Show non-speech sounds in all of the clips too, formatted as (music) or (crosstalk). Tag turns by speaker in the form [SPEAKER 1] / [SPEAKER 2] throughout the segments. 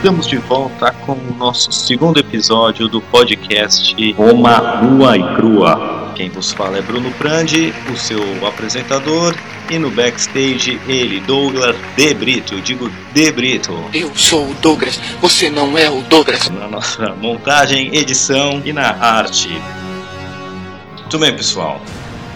[SPEAKER 1] Estamos de volta com o nosso segundo episódio do podcast Roma Nua e Crua. Quem vos fala é Bruno Prandi, o seu apresentador, e no backstage ele, Douglas De Brito. Eu digo De Brito.
[SPEAKER 2] Eu sou o Douglas, você não é o Douglas.
[SPEAKER 1] Na nossa montagem, edição e na arte. Muito bem, pessoal.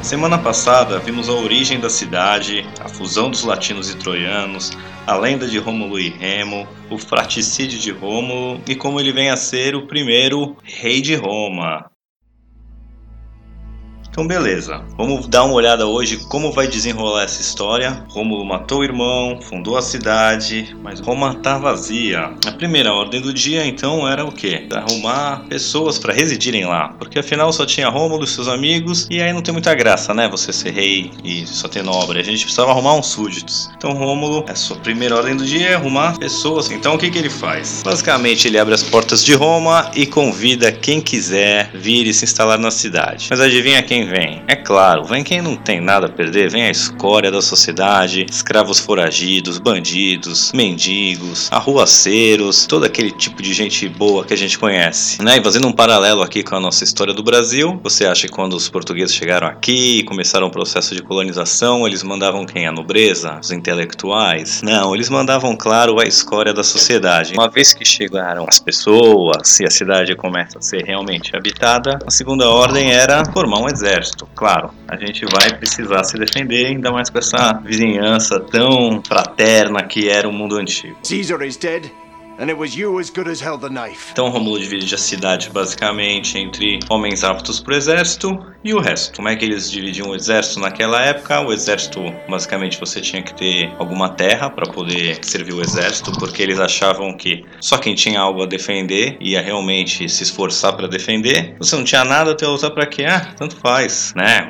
[SPEAKER 1] Semana passada vimos a origem da cidade, a fusão dos latinos e troianos, a lenda de Rômulo e Remo, o fraticídio de Rômulo e como ele vem a ser o primeiro rei de Roma. Então beleza, vamos dar uma olhada hoje como vai desenrolar essa história. Rômulo matou o irmão, fundou a cidade, mas Roma tá vazia. A primeira ordem do dia então era o quê? Arrumar pessoas para residirem lá, porque afinal só tinha Rômulo e seus amigos e aí não tem muita graça, né? Você ser rei e só ter nobre. A gente precisava arrumar uns súditos. Então Rômulo, a sua primeira ordem do dia é arrumar pessoas. Então o que que ele faz? Basicamente ele abre as portas de Roma e convida quem quiser vir e se instalar na cidade. Mas adivinha quem vem? É claro, vem quem não tem nada a perder, vem a escória da sociedade, escravos foragidos, bandidos, mendigos, arruaceiros, todo aquele tipo de gente boa que a gente conhece. Né? E fazendo um paralelo aqui com a nossa história do Brasil, você acha que quando os portugueses chegaram aqui e começaram o processo de colonização, eles mandavam quem? A nobreza? Os intelectuais? Não, eles mandavam, claro, a escória da sociedade. Uma vez que chegaram as pessoas e a cidade começa a ser realmente habitada, a segunda ordem era formar um exército exército. Claro, a gente vai precisar se defender, ainda mais com essa vizinhança tão fraterna que era o mundo antigo.
[SPEAKER 3] Caesar is dead.
[SPEAKER 1] Então Romulo divide a cidade basicamente entre homens aptos para o exército e o resto. Como é que eles dividiam o exército naquela época? O exército, basicamente, você tinha que ter alguma terra para poder servir o exército, porque eles achavam que só quem tinha algo a defender ia realmente se esforçar para defender. Você não tinha nada, até usar para quê? Ah, tanto faz, né?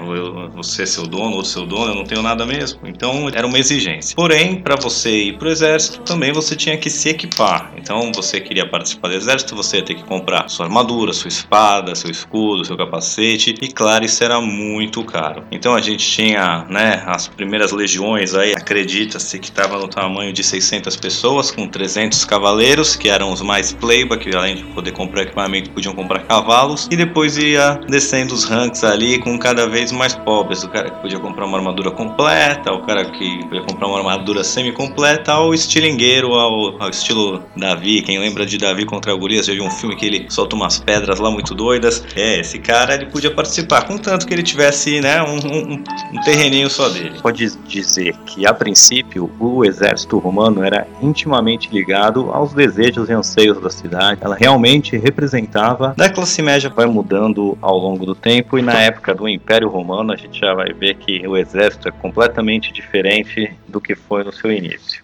[SPEAKER 1] Você é seu dono ou seu dono, eu não tenho nada mesmo. Então era uma exigência. Porém, para você ir para o exército, também você tinha que se equipar. Então você queria participar do exército, você ia ter que comprar sua armadura, sua espada, seu escudo, seu capacete, e claro, isso era muito caro. Então a gente tinha, né, as primeiras legiões aí, acredita-se que estava no tamanho de 600 pessoas, com 300 cavaleiros, que eram os mais playba, que além de poder comprar equipamento, podiam comprar cavalos, e depois ia descendo os ranks ali com cada vez mais pobres, o cara que podia comprar uma armadura completa, o cara que podia comprar uma armadura semi-completa, ao estilingueiro, ao, ao estilo Davi, quem lembra de Davi contra Golias, já viu um filme que ele solta umas pedras lá muito doidas, é, esse cara ele podia participar, contanto que ele tivesse, né, um, um, um terreninho só dele. Pode dizer que, a princípio, o exército romano era intimamente ligado aos desejos e anseios da cidade, ela realmente representava, da classe média vai mudando ao longo do tempo, e na época do Império Romano a gente já vai ver que o exército é completamente diferente do que foi no seu início.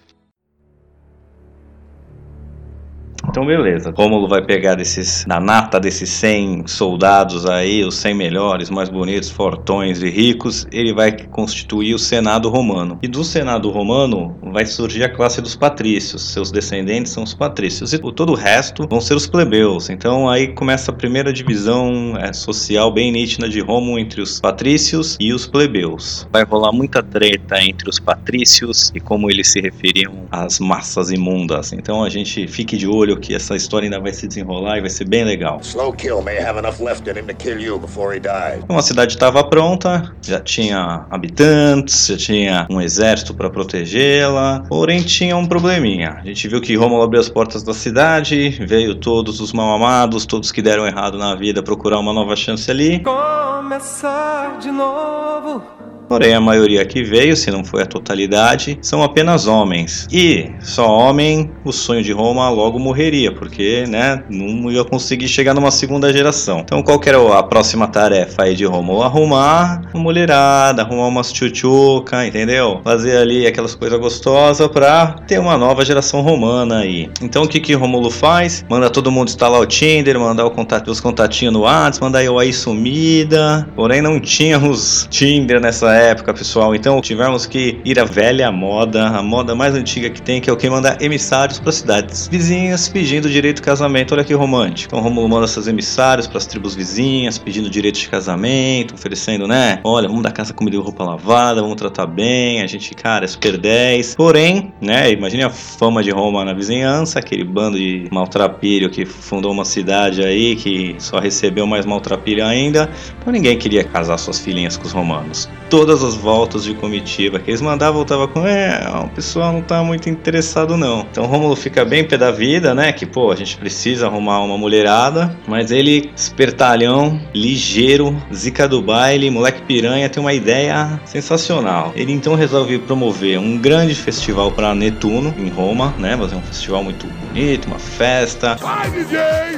[SPEAKER 1] Então, beleza. Rômulo vai pegar desses, na nata desses 100 soldados aí, os 100 melhores, mais bonitos, fortões e ricos, ele vai constituir o Senado Romano. E do Senado Romano vai surgir a classe dos patrícios. Seus descendentes são os patrícios. E todo o resto vão ser os plebeus. Então, aí começa a primeira divisão é, social bem nítida de Roma entre os patrícios e os plebeus. Vai rolar muita treta entre os patrícios e como eles se referiam às massas imundas. Então, a gente fique de olho que essa história ainda vai se desenrolar e vai ser bem legal.
[SPEAKER 4] Slow kill may have enough left in him to kill you before he dies.
[SPEAKER 1] Então a cidade estava pronta, já tinha habitantes, já tinha um exército para protegê-la, porém tinha um probleminha. A gente viu que Rômulo abriu as portas da cidade, veio todos os mal amados, todos que deram errado na vida procurar uma nova chance ali.
[SPEAKER 5] Começar de novo.
[SPEAKER 1] Porém, a maioria que veio, se não foi a totalidade, são apenas homens. E só homem, o sonho de Roma logo morreria, porque né, não ia conseguir chegar numa segunda geração. Então, qual que era a próxima tarefa aí de Roma? Arrumar uma mulherada, arrumar umas tchutchuca, entendeu? Fazer ali aquelas coisas gostosas pra ter uma nova geração romana aí. Então, o que que Romulo faz? Manda todo mundo instalar o Tinder, mandar o contato, os contatinhos no WhatsApp, mandar eu aí sumida. Porém, não tínhamos Tinder nessa época, pessoal. Então tivemos que ir à velha moda, a moda mais antiga que tem, que é o que mandar emissários para cidades vizinhas pedindo direito de casamento. Olha que romântico. Então Rômulo manda seus emissários para as tribos vizinhas pedindo direito de casamento, oferecendo, né? Olha, vamos dar casa, comida e roupa lavada, vamos tratar bem. A gente, cara, é super 10. Porém, né? Imagine a fama de Roma na vizinhança, aquele bando de maltrapilho que fundou uma cidade aí que só recebeu mais maltrapilho ainda. Então ninguém queria casar suas filhinhas com os romanos. Todas as voltas de comitiva que eles mandavam, voltava com, é, o pessoal não tá muito interessado não. Então Rômulo fica bem pé da vida, né? Que pô, a gente precisa arrumar uma mulherada, mas ele, espertalhão, ligeiro, zica do baile, moleque piranha, tem uma ideia sensacional. Ele então resolve promover um grande festival para Netuno em Roma, né? Fazer um festival muito bonito, uma festa.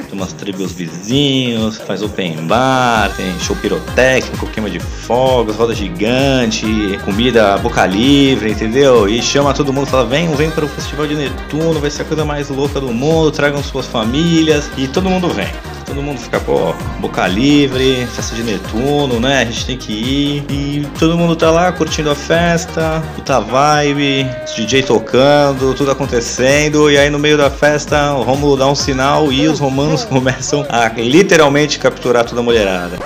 [SPEAKER 1] Tem umas tribos vizinhos, faz open bar, tem show pirotécnico, queima de fogos, roda gigante, comida boca livre, entendeu? E chama todo mundo, fala: vem, vem para o festival de Netuno, vai ser a coisa mais louca do mundo, tragam suas famílias e todo mundo vem todo mundo fica, pô, boca livre, festa de Netuno, né? A gente tem que ir. E todo mundo tá lá curtindo a festa, puta vibe, DJ tocando, tudo acontecendo. E aí no meio da festa, o Rômulo dá um sinal e os romanos (laughs) começam a literalmente capturar toda a mulherada.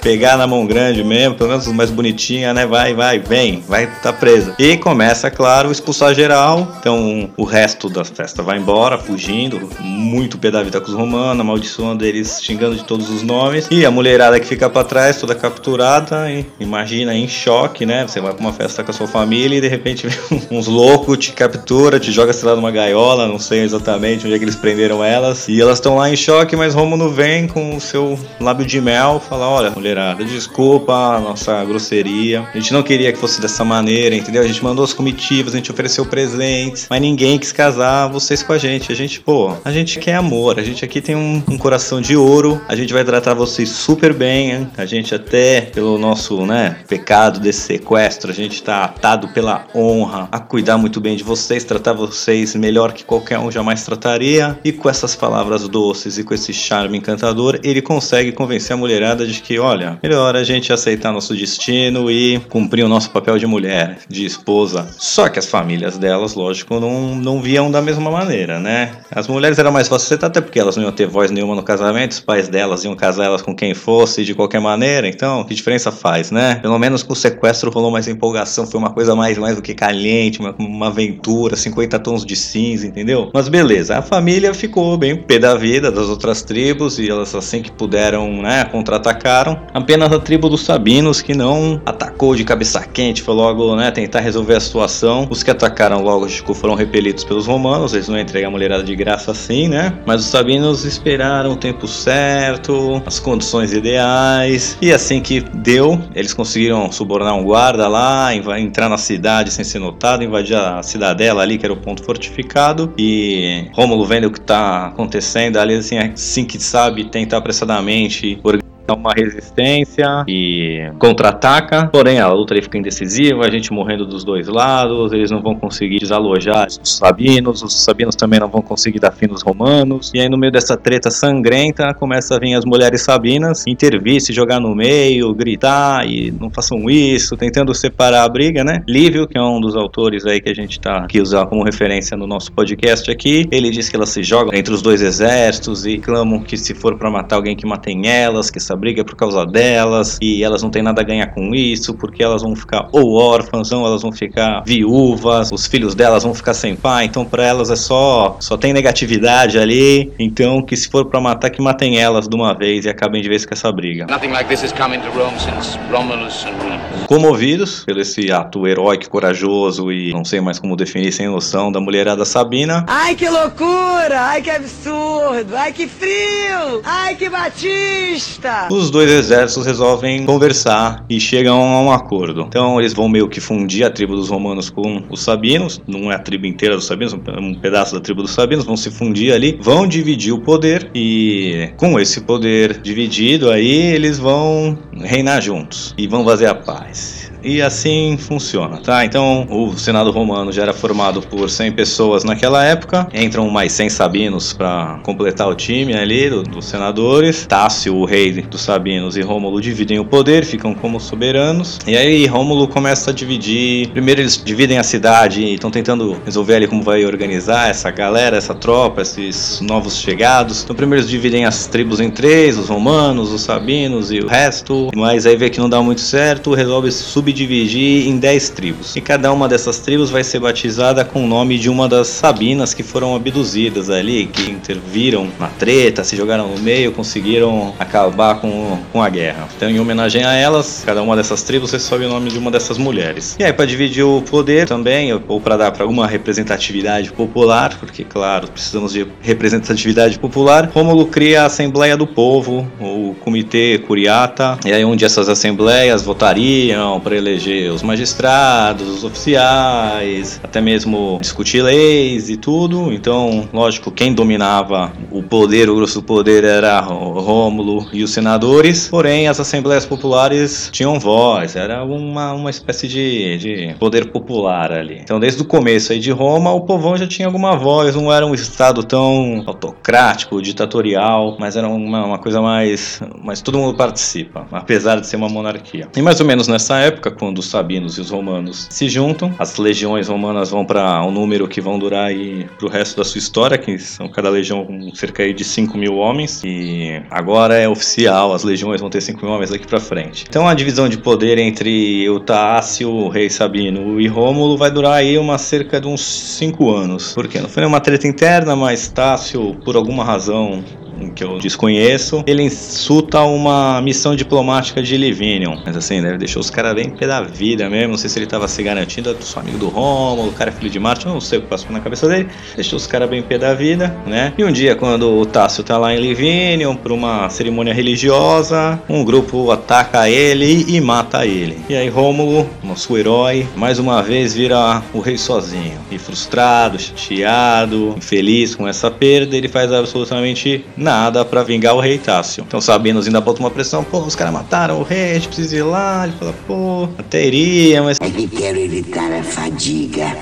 [SPEAKER 1] Pegar na mão grande mesmo, pelo menos os mais bonitinha, né? Vai, vai, vem, vai tá presa. E começa, claro, expulsar geral. Então o resto da festa vai embora, fugindo, muito pé da vida com os romanos, amaldiçoando eles, xingando de todos os nomes. E a mulherada que fica pra trás, toda capturada, e imagina em choque, né? Você vai pra uma festa com a sua família e de repente (laughs) uns loucos, te captura, te joga, sei lá, numa gaiola, não sei exatamente onde é que eles prenderam elas. E elas estão lá em choque, mas Rômulo vem com o seu lábio de mel, fala: Olha, mulherada, desculpa a nossa grosseria. A gente não queria que fosse dessa maneira, entendeu? A gente mandou as comitivas, a gente ofereceu presentes, mas ninguém quis casar vocês com a gente. A gente, pô, a gente quer amor, a gente aqui tem um, um coração de ouro, a gente vai tratar vocês super bem, hein? a gente até, pelo nosso, né, pecado desse sequestro, a gente tá atado pela honra a cuidar muito bem de vocês, tratar vocês melhor que qualquer um jamais trataria. E com essas palavras doces e com esse charme encantador, ele consegue convencer a mulherada de que, olha, melhor a gente aceitar nosso destino e cumprir o nosso papel de mulher, de esposa. Só que as famílias delas, lógico, não, não viam da mesma maneira, né? As mulheres eram mais fáceis, até porque elas não iam ter voz nenhuma no casamento, os pais delas iam casar elas com quem fosse de qualquer maneira, então que diferença faz, né? Pelo menos com o sequestro rolou mais empolgação, foi uma coisa mais, mais do que caliente, uma, uma aventura, 50 tons de cinza, entendeu? Mas beleza, a família ficou bem pé da vida das outras tribos e elas assim que puderam, né, contra-atacaram. Apenas a tribo dos Sabinos que não atacou de cabeça quente, foi logo, né, tentar resolver a situação. Os que atacaram logo tipo, foram repelidos pelos romanos, eles não iam entregar a mulherada de graça assim, né? Mas os Sabinos esperaram o tempo certo, as condições ideais e assim que deu, eles conseguiram subornar um guarda lá, entrar na cidade sem ser notado, invadir a cidadela ali, que era o ponto fortificado. E Rômulo vendo o que tá acontecendo ali, assim, assim que sabe, tenta apressadamente organizar uma resistência e contra-ataca. Porém, a luta ali fica indecisiva, a gente morrendo dos dois lados, eles não vão conseguir desalojar os sabinos, os sabinos também não vão conseguir dar fim nos romanos. E aí, no meio dessa treta sangrenta, começa a vir as mulheres sabinas intervir, se jogar no meio, gritar e não façam isso, tentando separar a briga, né? Lívio, que é um dos autores aí que a gente tá aqui usar como referência no nosso podcast aqui, ele diz que elas se jogam entre os dois exércitos e clamam que se for para matar alguém que matem elas, que essa briga é por causa delas e elas não têm nada a ganhar com isso, porque elas vão ficar ou órfãs, ou elas vão ficar viúvas, os filhos delas vão ficar sem pai, então para elas é só só tem negatividade ali, então que se for para matar que matem elas de uma vez e acabem de vez com essa briga.
[SPEAKER 6] Nothing like this has come into Rome since Romulus and Remus.
[SPEAKER 1] Comovidos pelo esse ato heróico, corajoso e não sei mais como definir sem noção da mulherada Sabina,
[SPEAKER 7] Ai, que loucura! Ai, que absurdo! Ai, que frio! Ai, que batista!
[SPEAKER 1] Os dois exércitos resolvem conversar e chegam a um acordo. Então eles vão meio que fundir a tribo dos romanos com os sabinos, não é a tribo inteira dos sabinos, é um pedaço da tribo dos sabinos, vão se fundir ali, vão dividir o poder e com esse poder dividido aí eles vão reinar juntos e vão fazer a paz. E assim funciona, tá? Então o Senado Romano já era formado por 100 pessoas naquela época, entram mais 100 sabinos para completar o time ali do- dos senadores. Tácio, o rei dos sabinos, e Rômulo dividem o poder, ficam como soberanos. E aí Rômulo começa a dividir. Primeiro eles dividem a cidade e estão tentando resolver ali como vai organizar essa galera, essa tropa, esses novos chegados. Então primeiro eles dividem as tribos em três, os romanos, os sabinos e o resto. Mas aí vê que não dá muito certo, resolve subdividir em 10 tribos. E cada uma dessas tribos vai ser batizada com o nome de uma das sabinas que foram abduzidas ali, que interviram na treta, se jogaram no meio, conseguiram acabar com, com a guerra. Então, em homenagem a elas, cada uma dessas tribos recebe o nome de uma dessas mulheres. E aí, para dividir o poder também, ou para dar para alguma representatividade popular, porque, claro, precisamos de representatividade popular, Rômulo cria a Assembleia do Povo, o Comitê Curiata, e aí onde essas assembleias votariam para eleger os magistrados, os oficiais, até mesmo discutir leis e tudo. Então, lógico, quem dominava o poder, o grosso poder era Rômulo e os senadores, porém as assembleias populares tinham voz, era uma, uma espécie de, de poder popular ali. Então, desde o começo aí de Roma, o povão já tinha alguma voz, não era um estado tão autocrático, ditatorial, mas era uma, uma coisa mais, mas todo mundo participa, apesar de ser uma monarquia. E mais ou menos nessa época, quando os sabinos e os romanos se juntam, as legiões romanas vão para um número que vão durar aí pro resto da sua história, que são cada legião com cerca aí de 5 mil homens, e agora é oficial, as legiões vão ter 5 mil homens daqui pra frente. Então a divisão de poder entre o Tácio, o rei Sabino e Rômulo vai durar aí uma cerca de uns 5 anos, porque não foi nenhuma treta interna, mas Tácio, por alguma razão que eu desconheço, ele insulta uma missão diplomática de Livinium. Mas assim, né, deixou os caras bem pé da vida mesmo. Não sei se ele tava se garantindo, eu sou amigo do Rômulo, o cara é filho de Marte, eu não sei o que passou na cabeça dele. Deixou os caras bem pé da vida, né? E um dia, quando o Tácio tá lá em Livinium, por uma cerimônia religiosa, um grupo ataca ele e mata ele. E aí Rômulo, nosso herói, mais uma vez vira o rei sozinho. E frustrado, chateado, infeliz com essa perda, ele faz absolutamente nada pra vingar o rei Tácio. Então Sabinos ainda bota uma pressão, pô, os caras mataram o rei, a gente precisa ir lá. Ele fala, pô, até iria, mas
[SPEAKER 7] É que quero evitar a fadiga.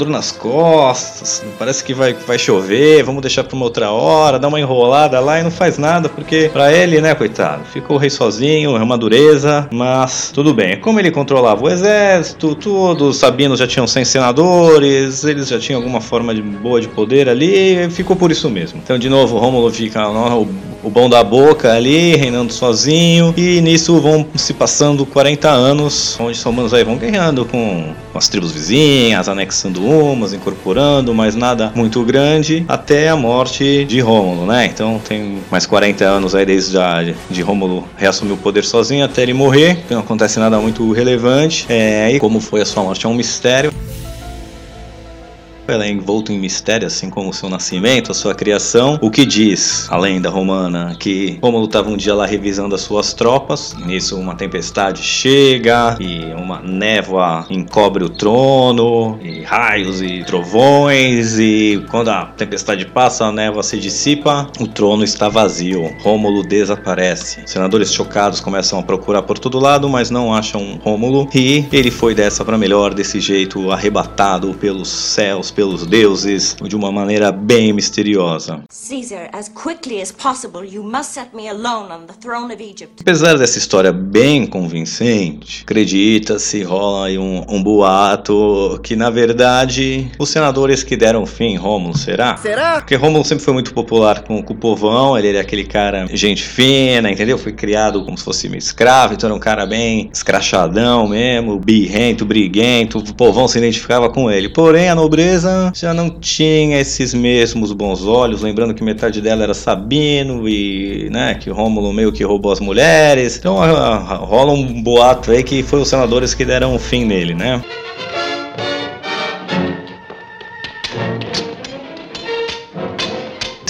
[SPEAKER 1] Dor nas costas, parece que vai, vai chover, vamos deixar pra uma outra hora, dá uma enrolada lá e não faz nada, porque pra ele, né, coitado, ficou o rei sozinho, é uma dureza, mas tudo bem. Como ele controlava o exército, tudo, os sabinos já tinham 100 senadores, eles já tinham alguma forma de boa de poder ali, ficou por isso mesmo. Então, de novo, Rômulo fica o, o bom da boca ali, reinando sozinho, e nisso vão se passando 40 anos, onde os romanos aí vão com, com as tribos vizinhas, anexando umas, incorporando, mas nada muito grande, até a morte de Rômulo, né? Então tem mais 40 anos aí desde a, de Rômulo reassumir o poder sozinho até ele morrer, não acontece nada muito relevante, é, e como foi a sua morte é um mistério. Ela é envolta em mistério, assim como o seu nascimento, a sua criação. O que diz a lenda romana que Rômulo estava um dia lá revisando as suas tropas. Nisso, uma tempestade chega e uma névoa encobre o trono, e raios e trovões. E quando a tempestade passa, a névoa se dissipa, o trono está vazio. Rômulo desaparece. Os senadores chocados começam a procurar por todo lado, mas não acham Rômulo. E ele foi dessa para melhor, desse jeito, arrebatado pelos céus, pelos deuses, de uma maneira bem misteriosa.
[SPEAKER 8] Caesar, as quickly as possible, you must set me alone on the throne of Egypt.
[SPEAKER 1] Apesar dessa história bem convincente, acredita-se, rola aí um, um boato que, na verdade, os senadores que deram fim Rômulo, será?
[SPEAKER 3] Será?
[SPEAKER 1] Porque Rômulo sempre foi muito popular com, com o povão, ele era aquele cara gente fina, entendeu? Foi criado como se fosse meio escravo, então era um cara bem escrachadão mesmo, birrento, briguento, o povão se identificava com ele. Porém, a nobreza já não tinha esses mesmos bons olhos, lembrando que metade dela era Sabino e, né, que Rômulo meio que roubou as mulheres. Então a- a- rola um boato aí que foi os senadores que deram o fim nele, né?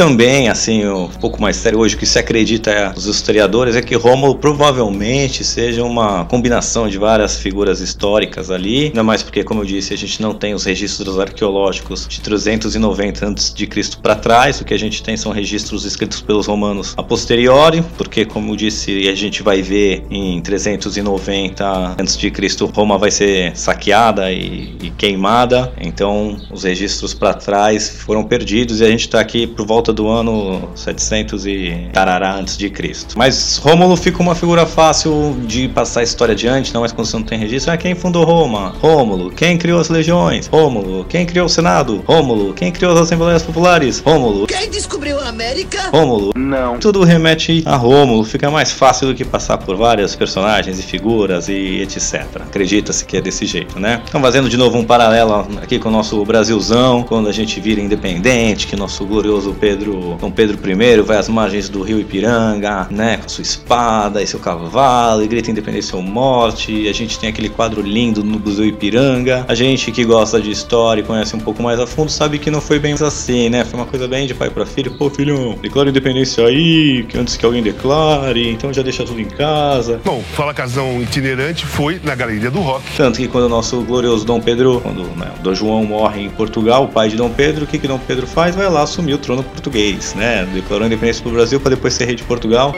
[SPEAKER 1] Também, assim, um pouco mais sério hoje, o que se acredita os historiadores é que Rômulo provavelmente seja uma combinação de várias figuras históricas ali, ainda mais porque, como eu disse, a gente não tem os registros arqueológicos de 390 a.C. para trás, o que a gente tem são registros escritos pelos romanos a posteriori, porque, como eu disse, a gente vai ver em 390 a.C. Roma vai ser saqueada e, e queimada, então os registros para trás foram perdidos e a gente está aqui por volta do ano 700 e tarará antes de Cristo. Mas Rômulo fica uma figura fácil de passar a história adiante, não é quando você não tem registro. Ah, quem fundou Roma? Rômulo. Quem criou as legiões? Rômulo. Quem criou o Senado? Rômulo. Quem criou as Assembleias Populares? Rômulo.
[SPEAKER 7] Quem descobriu a América?
[SPEAKER 1] Rômulo. Não. Tudo remete a Rômulo, fica mais fácil do que passar por vários personagens e figuras e etc. Acredita-se que é desse jeito, né? Então fazendo de novo um paralelo aqui com o nosso Brasilzão, quando a gente vira independente, que nosso glorioso Pedro, Dom Pedro I vai às margens do rio Ipiranga, né, com sua espada e seu cavalo, e grita independência ou morte, a gente tem aquele quadro lindo no Museu Ipiranga. A gente que gosta de história e conhece um pouco mais a fundo sabe que não foi bem assim, né? Foi uma coisa bem de pai para filho. Pô, filhão, declara independência aí, que antes que alguém declare, então já deixa tudo em casa.
[SPEAKER 9] Bom, Fala Casão itinerante foi na Galeria do Rock.
[SPEAKER 1] Tanto que quando o nosso glorioso Dom Pedro, quando né, o Dom João morre em Portugal, o pai de Dom Pedro, o que, que Dom Pedro faz? Vai lá assumir o trono português, né? Declarou independência pro Brasil para depois ser rei de Portugal.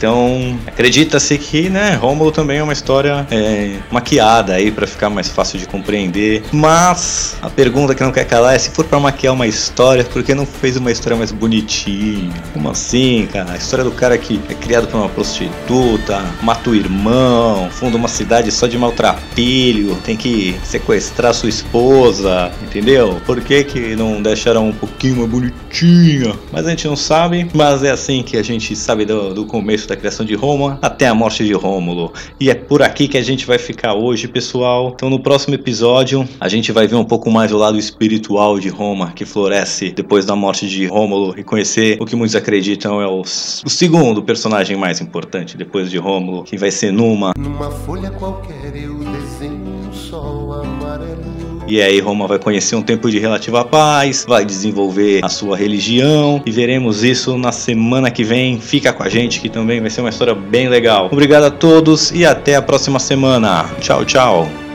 [SPEAKER 1] Então, acredita-se que, né, Rômulo também é uma história é, maquiada aí para ficar mais fácil de compreender. Mas a pergunta que não quer calar é se for para maquiar uma história, por que não fez uma história mais bonitinha? Como assim, cara? A história do cara que é criado por uma prostituta, mata o irmão, funda uma cidade só de maltrapilho, tem que sequestrar sua esposa, entendeu? Por que que não deixaram um pouquinho mais bonitinha? Mas a gente não sabe, mas é assim que a gente sabe do, do começo da criação de Roma até a morte de Rômulo. E é por aqui que a gente vai ficar hoje, pessoal. Então, no próximo episódio, a gente vai ver um pouco mais o lado espiritual de Roma, que floresce depois da morte de Rômulo, e conhecer o que muitos acreditam é o, o segundo personagem mais importante depois de Rômulo, que vai ser Numa.
[SPEAKER 5] Numa folha qualquer eu desenho um sol amarelo.
[SPEAKER 1] E aí Roma vai conhecer um tempo de relativa paz, vai desenvolver a sua religião e veremos isso na semana que vem. Fica com a gente que também vai ser uma história bem legal. Obrigado a todos e até a próxima semana. Tchau, tchau.